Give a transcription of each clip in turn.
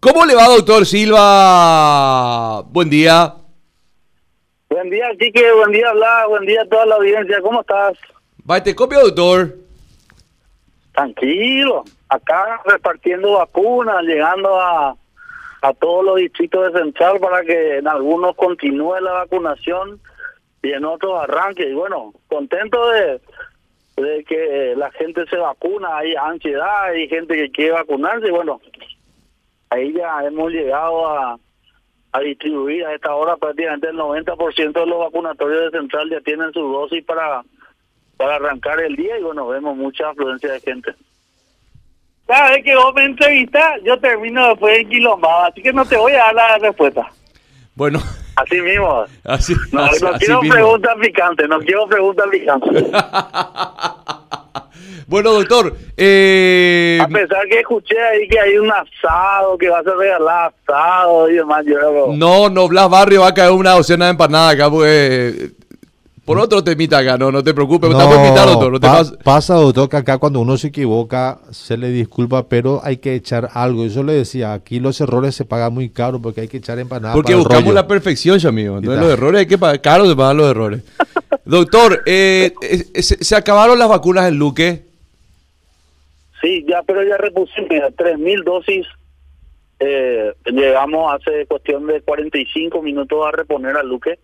¿Cómo le va, doctor Silva? Buen día. Buen día, Chique. Buen día, Bla. Buen día a toda la audiencia. ¿Cómo estás? Va, te copia, doctor. Tranquilo. Acá repartiendo vacunas, llegando a, a todos los distritos de Central para que en algunos continúe la vacunación y en otros arranque. Y bueno, contento de, de que la gente se vacuna. Hay ansiedad, hay gente que quiere vacunarse. Y bueno, ahí ya hemos llegado a, a distribuir a esta hora prácticamente el 90% de los vacunatorios de Central ya tienen su dosis para, para arrancar el día y bueno, vemos mucha afluencia de gente. Cada vez que vos me entrevistas, yo termino después en quilombado, así que no te voy a dar la respuesta. Bueno. Así mismo. Así, no, así- no quiero preguntas picantes, no quiero preguntas picantes. bueno, doctor. Eh, A pesar que escuché ahí que hay un asado, que vas a regalar asado y demás, yo no, no, Blas Barrio va a caer una docena de empanadas acá, pues. Por otro temita acá, no, no te preocupes. Estamos invitados, doctor. No te pa- pas- pasa, doctor, que acá cuando uno se equivoca se le disculpa, pero hay que echar algo. Yo le decía, aquí los errores se pagan muy caro porque hay que echar empanadas Porque para el buscamos rollo. la perfección, ya amigo. Entonces los errores hay que pagar. Caro se pagan los errores. Doctor, eh, eh, se, se acabaron las vacunas en Luque. Sí, ya, pero ya repusimos mira, 3.000 dosis. Eh, llegamos hace cuestión de 45 minutos a reponer a Luque.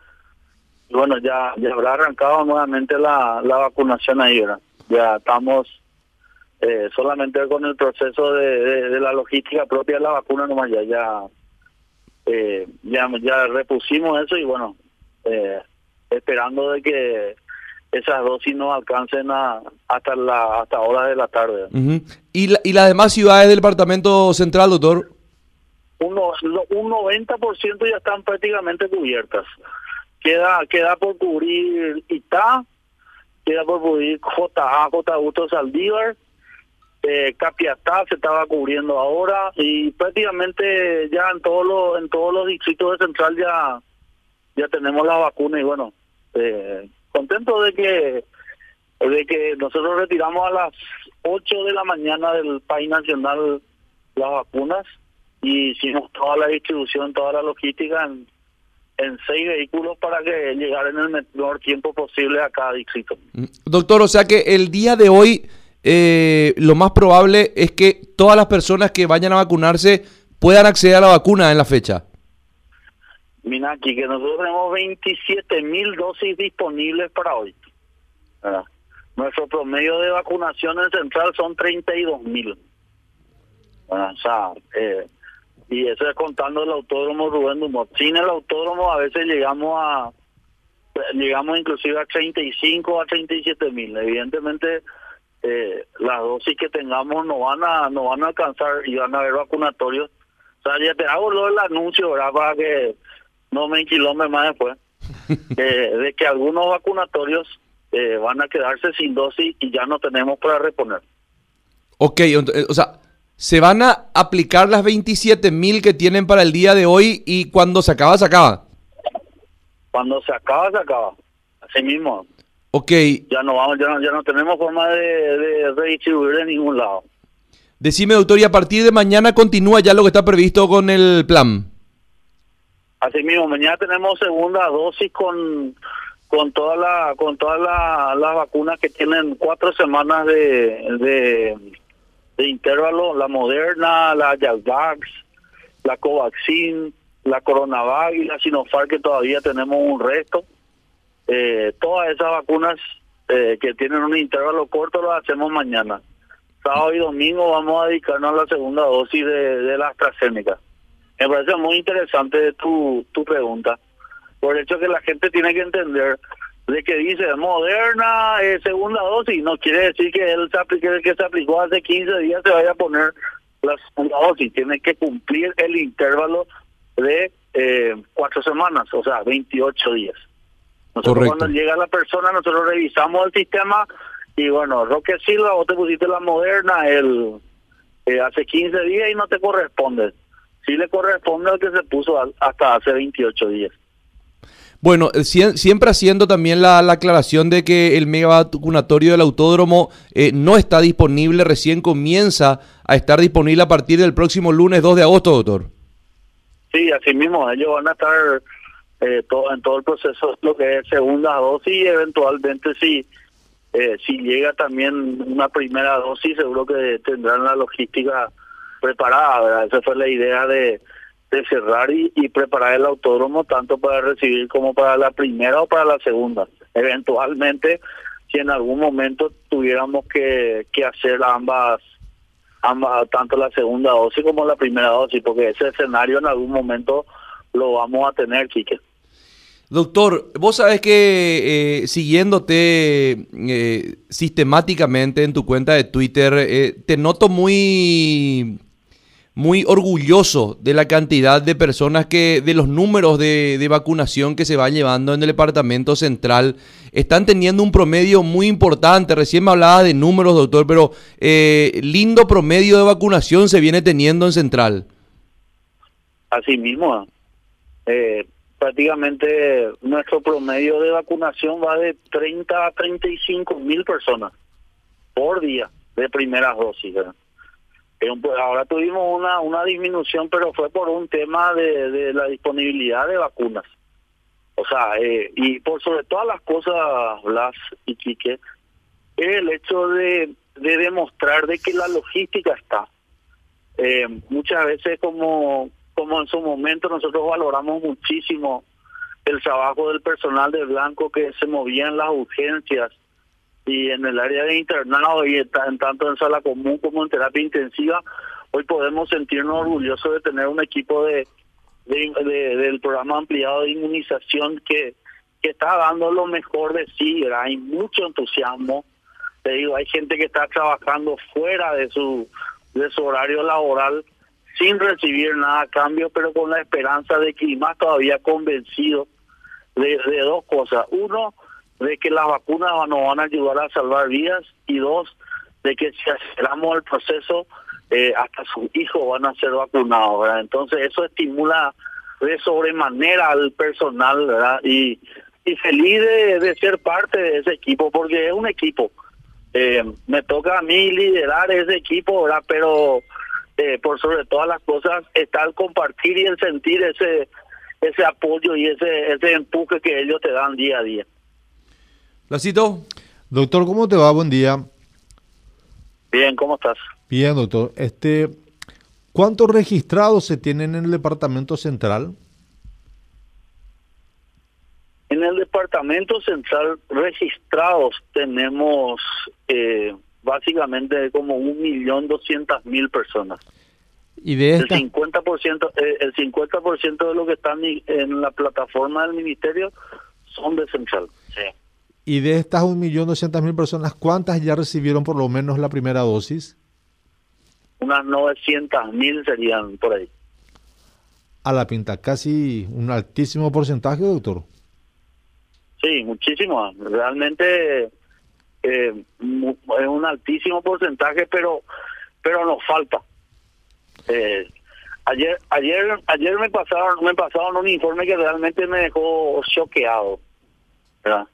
Y bueno, ya, ya habrá arrancado nuevamente la, la vacunación ahí, ¿verdad? Ya estamos eh, solamente con el proceso de, de- de la logística propia de la vacuna, nomás ya, ya, eh, ya, ya repusimos eso y bueno, eh, esperando de que esas dosis nos alcancen a, hasta la hasta horas de la tarde. Ujú. ¿Y, la- ¿Y las demás ciudades del departamento central, doctor? un, no- lo- un 90% ya están prácticamente cubiertas. Queda queda por cubrir Itá, queda por cubrir JA, J. Augusto Saldívar, eh, Capiatá se estaba cubriendo ahora y prácticamente ya en todos los en todos los distritos de Central ya ya tenemos la vacuna y bueno, eh, contento de que de que nosotros retiramos a las 8 de la mañana del país nacional las vacunas y hicimos toda la distribución, toda la logística en, en seis vehículos para que llegaran en el menor tiempo posible a cada distrito. Mm. Doctor, o sea que el día de hoy eh, lo más probable es que todas las personas que vayan a vacunarse puedan acceder a la vacuna en la fecha. Mira aquí que nosotros tenemos 27 mil dosis disponibles para hoy. ¿verdad? Nuestro promedio de vacunación en central son 32 mil. O sea, eh, y eso es contando el autódromo Rubén Dumont. Sin el autódromo a veces llegamos a llegamos inclusive a 35 a 37 mil. Evidentemente eh, las dosis que tengamos no van a no van a alcanzar y van a haber vacunatorios. O sea, ya te hago del anuncio, ¿verdad? Para que no me enquilome más después. eh, de que algunos vacunatorios eh, van a quedarse sin dosis y ya no tenemos para reponer. Ok, eh, o sea, se van a aplicar las 27 mil que tienen para el día de hoy y cuando se acaba, se acaba. Cuando se acaba, se acaba. Así mismo. Ok, Ya no vamos, ya no, ya no tenemos forma de, de redistribuir en ningún lado. decime doctor, y a partir de mañana continúa ya lo que está previsto con el plan. Así mismo, mañana tenemos segunda dosis con con toda la con todas la- las vacunas que tienen cuatro semanas de, de, intervalo, la Moderna, la Yalvax, la Covaxin, la Coronavac y la Sinopharm que todavía tenemos un resto. Eh, todas esas vacunas eh, que tienen un intervalo corto las hacemos mañana. Sábado y domingo vamos a dedicarnos a la segunda dosis de, de la AstraZeneca. Me parece muy interesante tu, tu pregunta, por el hecho que la gente tiene que entender de que dice Moderna, eh, segunda dosis, no quiere decir que él se aplique, el que se aplicó hace 15 días se vaya a poner la segunda dosis, tiene que cumplir el intervalo de eh, cuatro semanas, o sea, 28 días. Nosotros Correcto. cuando llega la persona, nosotros revisamos el sistema y bueno, Roque Silva, vos te pusiste la Moderna el eh, hace 15 días y no te corresponde. Sí le corresponde al que se puso hasta hace 28 días. Bueno, eh, sie- siempre haciendo también la, la aclaración de que el mega vacunatorio del autódromo eh, no está disponible, recién comienza a estar disponible a partir del próximo lunes 2 de agosto, doctor. Sí, así mismo, ellos van a estar eh, todo, en todo el proceso, lo que es segunda dosis y eventualmente si, eh, si llega también una primera dosis, seguro que tendrán la logística preparada, ¿verdad? Esa fue la idea de, cerrar y, preparar el autódromo tanto para recibir como para la primera o para la segunda. Eventualmente, si en algún momento tuviéramos que, que hacer ambas ambas, tanto la segunda dosis como la primera dosis, porque ese escenario en algún momento lo vamos a tener, Quique. Doctor, vos sabés que eh, siguiéndote eh, sistemáticamente en tu cuenta de Twitter, eh, te noto muy, muy orgulloso de la cantidad de personas que, de los números de, de vacunación que se van llevando en el departamento central. Están teniendo un promedio muy importante. Recién me hablaba de números, doctor, pero eh, lindo promedio de vacunación se viene teniendo en central. Así mismo, eh, prácticamente nuestro promedio de vacunación va de 30 a 35 mil personas por día de primeras dosis. ¿verdad? Ahora tuvimos una, una disminución, pero fue por un tema de, la disponibilidad de vacunas. O sea, eh, y por sobre todas las cosas, Blas y Quique, el hecho de, de demostrar de que la logística está. Eh, muchas veces como como en su momento nosotros valoramos muchísimo el trabajo del personal de Blanco que se movía en las urgencias y en el área de internado y en, ta- en tanto en sala común como en terapia intensiva, hoy podemos sentirnos orgullosos de tener un equipo de, de- de- del programa ampliado de inmunización que, que está dando lo mejor de sí, hay mucho entusiasmo, te digo, hay gente que está trabajando fuera de su de su horario laboral sin recibir nada a cambio, pero con la esperanza de que más todavía convencido de, de dos cosas. Uno, de que las vacunas nos van a ayudar a salvar vidas y dos, de que si aceleramos el proceso, eh, hasta sus hijos van a ser vacunados. Entonces eso estimula de sobremanera al personal ¿verdad? y, feliz de, de ser parte de ese equipo porque es un equipo. Eh, me toca a mí liderar ese equipo, ¿verdad? pero eh, por sobre todas las cosas está el compartir y sentir ese ese apoyo y ese ese empuje que ellos te dan día a día. Lacito. Doctor, ¿cómo te va? Buen día. Bien, ¿cómo estás? Bien, doctor. Este, ¿Cuántos registrados se tienen en el departamento central? En el departamento central registrados tenemos eh, básicamente como un millón doscientas mil personas. Y de El estas, 50%, eh, el 50% de lo que están en la plataforma del ministerio son de central. Sí. Y de estas 1.200.000 personas, ¿cuántas ya recibieron por lo menos la primera dosis? Unas 900 mil serían por ahí. A la pinta, casi un altísimo porcentaje, doctor. Sí, muchísimo. Realmente eh, es un altísimo porcentaje, pero pero nos falta. Eh, ayer ayer ayer me pasaron me pasaron un informe que realmente me dejó choqueado. ¿verdad?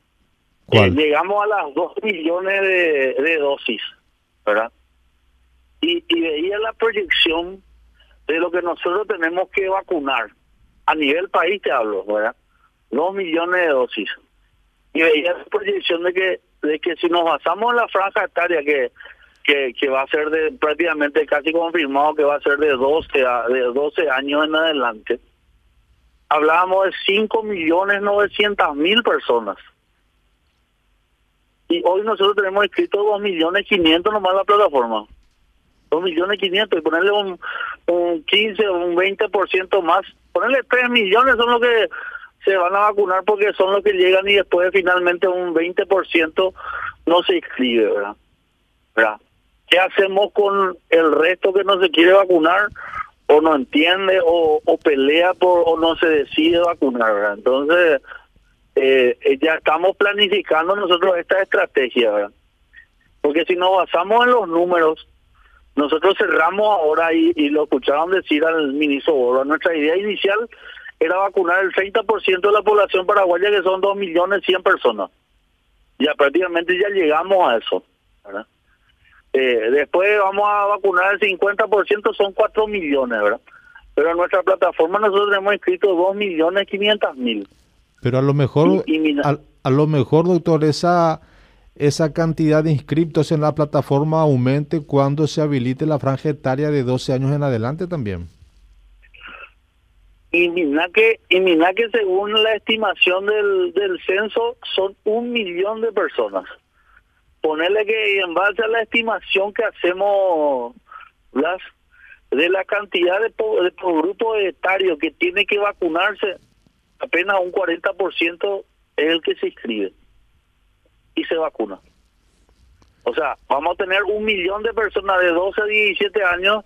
Eh, llegamos a las 2 millones de, de dosis, ¿verdad? Y, y veía la proyección de lo que nosotros tenemos que vacunar. A nivel país te hablo, ¿verdad? 2 millones de dosis. Y veía la proyección de que de que si nos basamos en la franja etaria que que, que va a ser de prácticamente casi confirmado que va a ser de 12 a, de 12 años en adelante. Hablábamos de 5 millones 900 mil personas. Y hoy nosotros tenemos escrito 2 millones 500 nomás la plataforma. 2 millones 500 y ponerle un, un 15 o un 20% más. Ponerle 3 millones son los que se van a vacunar porque son los que llegan y después finalmente un 20% no se inscribe, ¿verdad? ¿verdad? ¿Qué hacemos con el resto que no se quiere vacunar o no entiende o, o pelea por o no se decide vacunar? Entonces, eh, eh, ya estamos planificando nosotros esta estrategia, ¿verdad? Porque si nos basamos en los números, nosotros cerramos ahora y, lo escucharon decir al ministro Borba, nuestra idea inicial era vacunar el 30% de la población paraguaya, que son 2 millones 100 personas. Ya prácticamente ya llegamos a eso. ¿verdad? Eh, después vamos a vacunar el 50%, son 4 millones, ¿verdad? Pero en nuestra plataforma nosotros hemos inscrito 2 millones 500 mil. Pero a lo mejor, Y- y mira- a, a lo mejor, doctor, esa, esa cantidad de inscriptos en la plataforma aumente cuando se habilite la franja etaria de 12 años en adelante también. Y mira que, y mira que según la estimación del, del censo son un millón de personas. Ponerle que en base a la estimación que hacemos las de la cantidad de, po- de por grupo etario que tiene que vacunarse, apenas un 40% es el que se inscribe y se vacuna. O sea, vamos a tener un millón de personas de 12 a 17 años,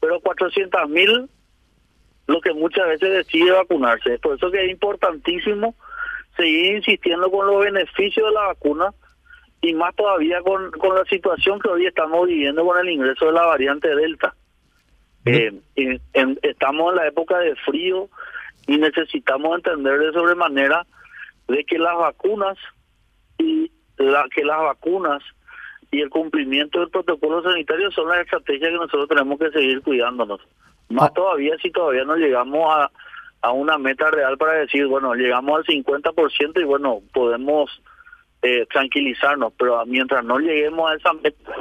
pero 400 mil lo que muchas veces decide vacunarse. Por eso que es importantísimo seguir insistiendo con los beneficios de la vacuna y más todavía con, con la situación que hoy estamos viviendo con el ingreso de la variante Delta. Eh, en- estamos en la época de frío y necesitamos entender de sobremanera de que las vacunas y la que las vacunas y el cumplimiento del protocolo sanitario son las estrategias que nosotros tenemos que seguir cuidándonos. Más Ah. todavía si todavía no llegamos a, a una meta real para decir, bueno, llegamos al 50% y bueno, podemos eh, tranquilizarnos, pero mientras no lleguemos a esa meta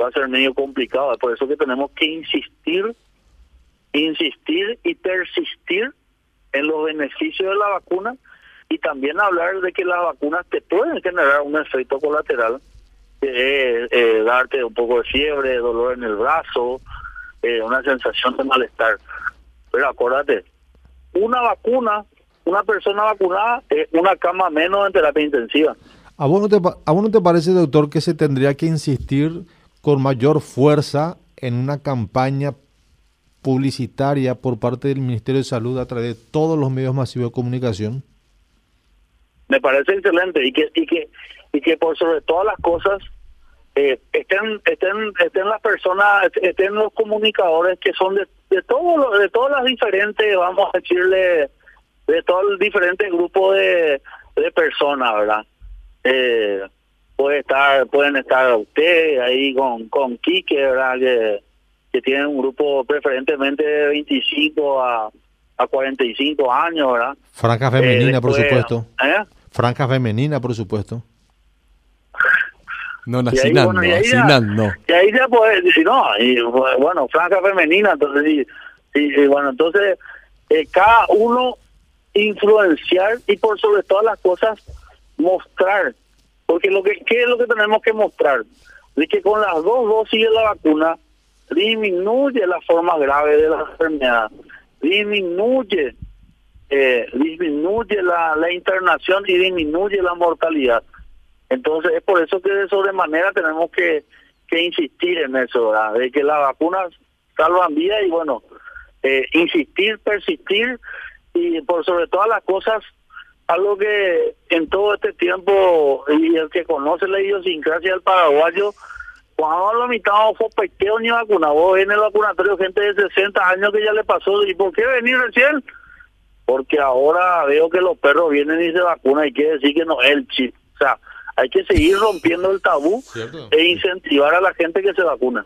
va a ser medio complicado. Es por eso que tenemos que insistir, insistir y persistir en los beneficios de la vacuna y también hablar de que las vacunas te pueden generar un efecto colateral, que eh, darte un poco de fiebre, dolor en el brazo, eh, una sensación de malestar. Pero acuérdate, una vacuna, una persona vacunada, es una cama menos en terapia intensiva. ¿A vos, no te, ¿A vos no te parece, doctor, que se tendría que insistir con mayor fuerza en una campaña publicitaria por parte del Ministerio de Salud a través de todos los medios masivos de comunicación? me parece excelente y que y que y que por sobre todas las cosas eh, estén estén estén las personas estén los comunicadores que son de de todos de todas las diferentes vamos a decirle de todo el diferente grupo de, de personas verdad eh, puede estar pueden estar usted ahí con con Quique verdad que que tienen un grupo preferentemente de 25 a a 45 años verdad Franja Eh, femenina, por supuesto. ¿eh? Franja femenina, por supuesto. No, Y ahí, Nacinan, bueno, no, y ahí ya- Nacinan, no. Y ahí ya puedes decir, no, y bueno, franja femenina, entonces, y, y- y bueno, entonces, eh, cada uno influenciar y por sobre todas las cosas mostrar, porque lo que ¿qué es lo que tenemos que mostrar? De que con las dos dosis de la vacuna disminuye la forma grave de la enfermedad, disminuye eh, disminuye la, internación y disminuye la mortalidad. Entonces es por eso que de sobremanera tenemos que, insistir en eso, de que las vacunas salvan vidas y bueno, eh, insistir, persistir y por sobre todas las cosas, algo que en todo este tiempo y el que conoce la idiosincrasia del paraguayo, cuando lo mitad fue pequeño ni vacuna, vos en el vacunatorio gente de 60 años que ya le pasó, ¿y por qué venir recién? Porque ahora veo que los perros vienen y se vacunan y quiere decir que no es el chip. O sea, hay que seguir rompiendo el tabú Cierto. e incentivar a la gente que se vacuna.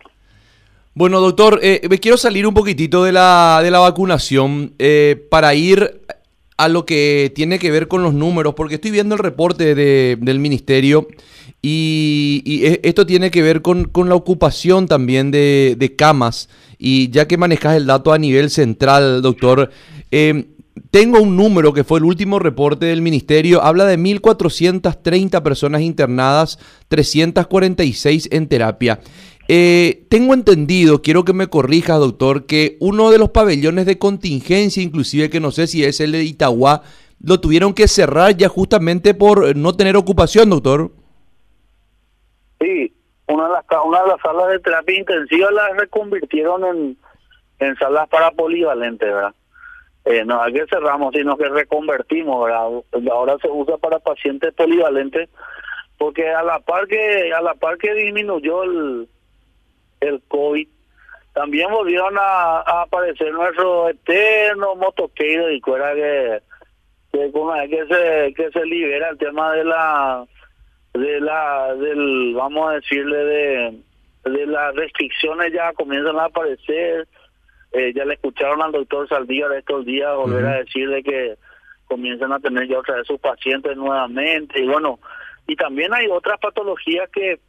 Bueno, doctor, eh, me quiero salir un poquitito de la, de la vacunación eh, para ir a lo que tiene que ver con los números, porque estoy viendo el reporte de- del ministerio y, e- esto tiene que ver con, la ocupación también de, camas. Y ya que manejas el dato a nivel central, doctor, eh, tengo un número que fue el último reporte del ministerio, habla de 1.430 personas internadas, 346 en terapia. Eh, tengo entendido, quiero que me corrijas, doctor, que uno de los pabellones de contingencia, inclusive que no sé si es el de Itagua, lo tuvieron que cerrar ya justamente por no tener ocupación, doctor. Sí, una de las, una de las salas de terapia intensiva las reconvirtieron en, en salas para polivalentes, ¿verdad? Eh, no es que cerramos, sino que reconvertimos, ¿verdad? Ahora se usa para pacientes polivalentes porque a la par que a la par que disminuyó el el COVID, también volvieron a, aparecer nuestro eterno motoqueiro y cuera que que, que se que se libera el tema de la de la del vamos a decirle de de las restricciones ya comienzan a aparecer. Eh, ya le escucharon al doctor Saldívar estos días volver a decirle que comienzan a tener ya otra vez sus pacientes nuevamente. Y bueno y también hay otras patologías que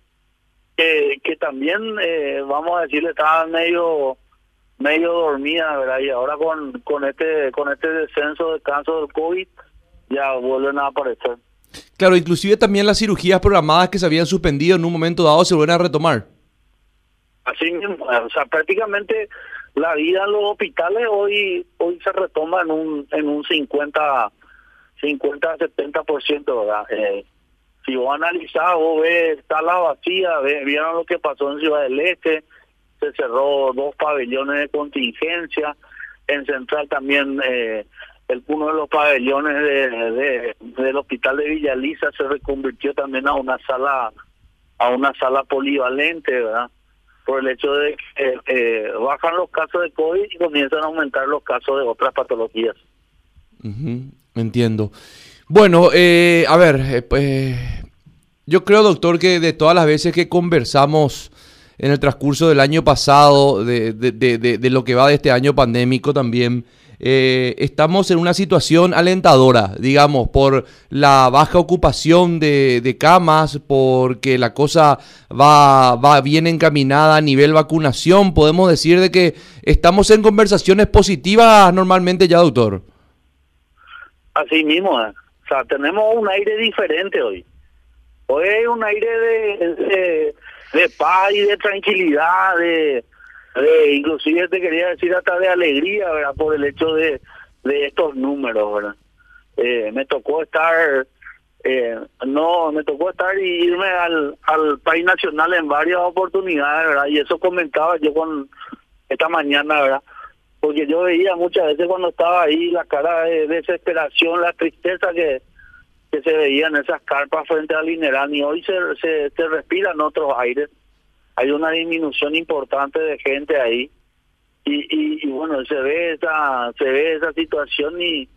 que, que también eh, vamos a decirle estaban medio medio dormida verdad y ahora con con este con este descenso de casos del covid ya vuelven a aparecer claro inclusive también las cirugías programadas que se habían suspendido en un momento dado se vuelven a retomar. Así mismo o sea prácticamente la vida en los hospitales hoy hoy se retoma en un en un 50 50 70 por ciento verdad eh, si vos analizás, vos ves, está la vacía, vieron lo que pasó en Ciudad del Este, se cerró dos pabellones de contingencia, en Central también eh, el uno de los pabellones de, del hospital de Villaliza se reconvirtió también a una sala a una sala polivalente, ¿verdad? Por el hecho de que eh, bajan los casos de COVID y comienzan a aumentar los casos de otras patologías. Entiendo. Bueno, eh, a ver, eh, pues, yo creo, doctor, que de todas las veces que conversamos en el transcurso del año pasado, de, de, lo que va de este año pandémico también, eh, estamos en una situación alentadora, digamos, por la baja ocupación de, camas, porque la cosa va, va bien encaminada a nivel vacunación. Podemos decir de que estamos en conversaciones positivas normalmente ya, doctor. Así mismo, o sea, tenemos un aire diferente hoy. Hoy hay un aire de, de, paz y de tranquilidad, de, de, inclusive te quería decir hasta de alegría, ¿verdad? Por el hecho de, de estos números, ¿verdad? Eh, me tocó estar, eh, no, me tocó estar y irme al, al país nacional en varias oportunidades, ¿verdad? Y eso comentaba yo con esta mañana, ¿verdad? porque yo veía muchas veces cuando estaba ahí la cara de desesperación, la tristeza que, que se veía en esas carpas frente al Inerán y hoy se, se, se respiran otros aires. Hay una disminución importante de gente ahí y, y, bueno, se ve esa se ve esa situación y,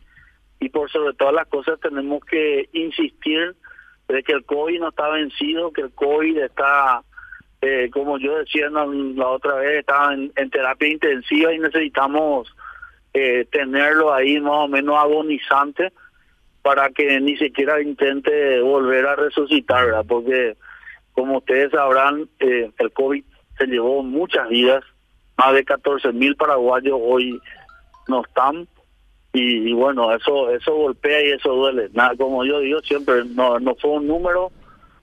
y por sobre todas las cosas tenemos que insistir de que el COVID no está vencido, que el COVID está eh, como yo decía la otra vez, estaba en, terapia intensiva y necesitamos eh, tenerlo ahí más o menos agonizante para que ni siquiera intente volver a resucitar, ¿verdad? Porque como ustedes sabrán, eh, el COVID se llevó muchas vidas, más de 14 mil paraguayos hoy no están y, bueno, eso eso golpea y eso duele. Nada, como yo digo siempre, no, no fue un número,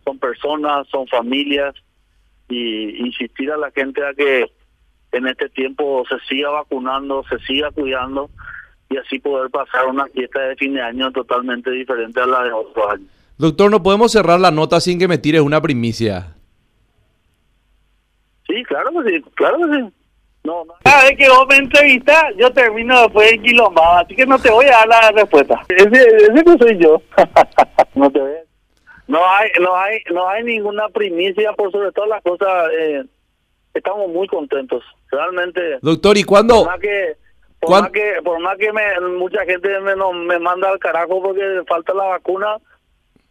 son personas, son familias y insistir a la gente a que en este tiempo se siga vacunando, se siga cuidando y así poder pasar una fiesta de fin de año totalmente diferente a la de otros años. Doctor, no podemos cerrar la nota sin que me tires una primicia. Sí, claro que sí, claro que sí. No, no. Cada vez que vos me entrevistas, yo termino después en quilombado, así que no te voy a dar la respuesta. Ese, ese no soy yo. no te a no hay, no hay, no hay ninguna primicia por sobre todas las cosas. Eh, estamos muy contentos, realmente. Doctor, ¿y cuándo? Por más que, por más que, por más que me, mucha gente me, me manda al carajo porque falta la vacuna,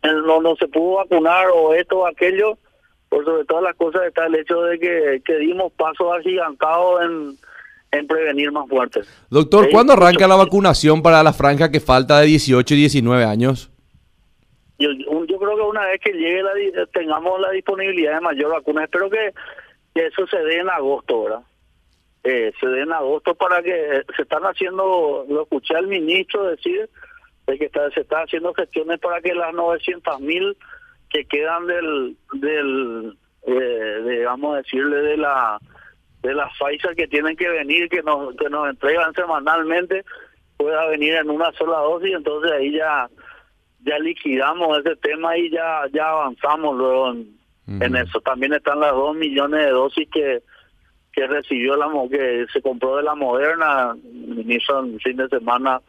no, no se pudo vacunar o esto o aquello. Por sobre todas las cosas está el hecho de que, que dimos pasos agigantados en, en prevenir más fuertes. Doctor, ¿cuándo arranca la vacunación para la franja que falta de 18 y 19 años? Yo, yo creo que una vez que llegue la, tengamos la disponibilidad de mayor vacuna, espero que, eso se dé en agosto, ¿verdad? Eh, se dé en agosto para que se están haciendo, lo escuché al ministro decir, de que está, se están haciendo gestiones para que las 900 mil que quedan del, del eh, vamos a decirle, de la de las Pfizer que tienen que venir, que nos, que nos entregan semanalmente, pueda venir en una sola dosis, entonces ahí ya ya liquidamos ese tema y ya ya avanzamos luego en, eso. También están las dos millones de dosis que que recibió la que se compró de la Moderna. inicio el fin de semana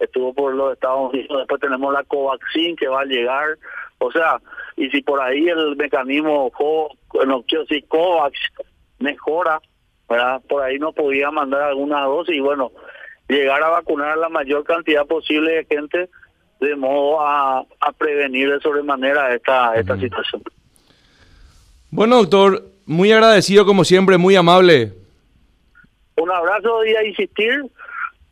estuvo por los Estados Unidos. Después tenemos la Covaxin que va a llegar. O sea, y si por ahí el mecanismo, no quiero decir COVAX, mejora, ¿verdad? Por ahí nos podía mandar algunas dosis y bueno, llegar a vacunar a la mayor cantidad posible de gente de modo a, a prevenir de sobremanera esta, esta situación. Bueno, doctor, muy agradecido como siempre, muy amable. Un abrazo y a insistir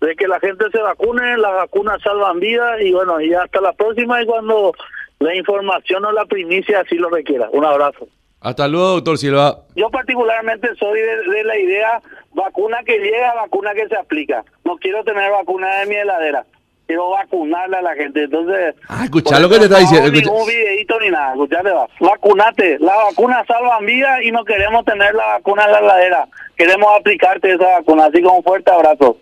de que la gente se vacune, las vacunas salvan vidas y bueno, y hasta la próxima y cuando la información o la primicia así lo requiera. Un abrazo. Hasta luego, doctor Silva. Yo particularmente soy de, la idea vacuna que llega, vacuna que se aplica. No quiero tener vacuna de mi heladera. Quiero vacunarle a la gente. Entonces. Ah, escucha lo que te está diciendo. No ningún videito ni nada. Escuchate, va. Vacunate. La vacuna salva vida y no queremos tener la vacuna en la heladera. Queremos aplicarte esa vacuna. Así que un fuerte abrazo.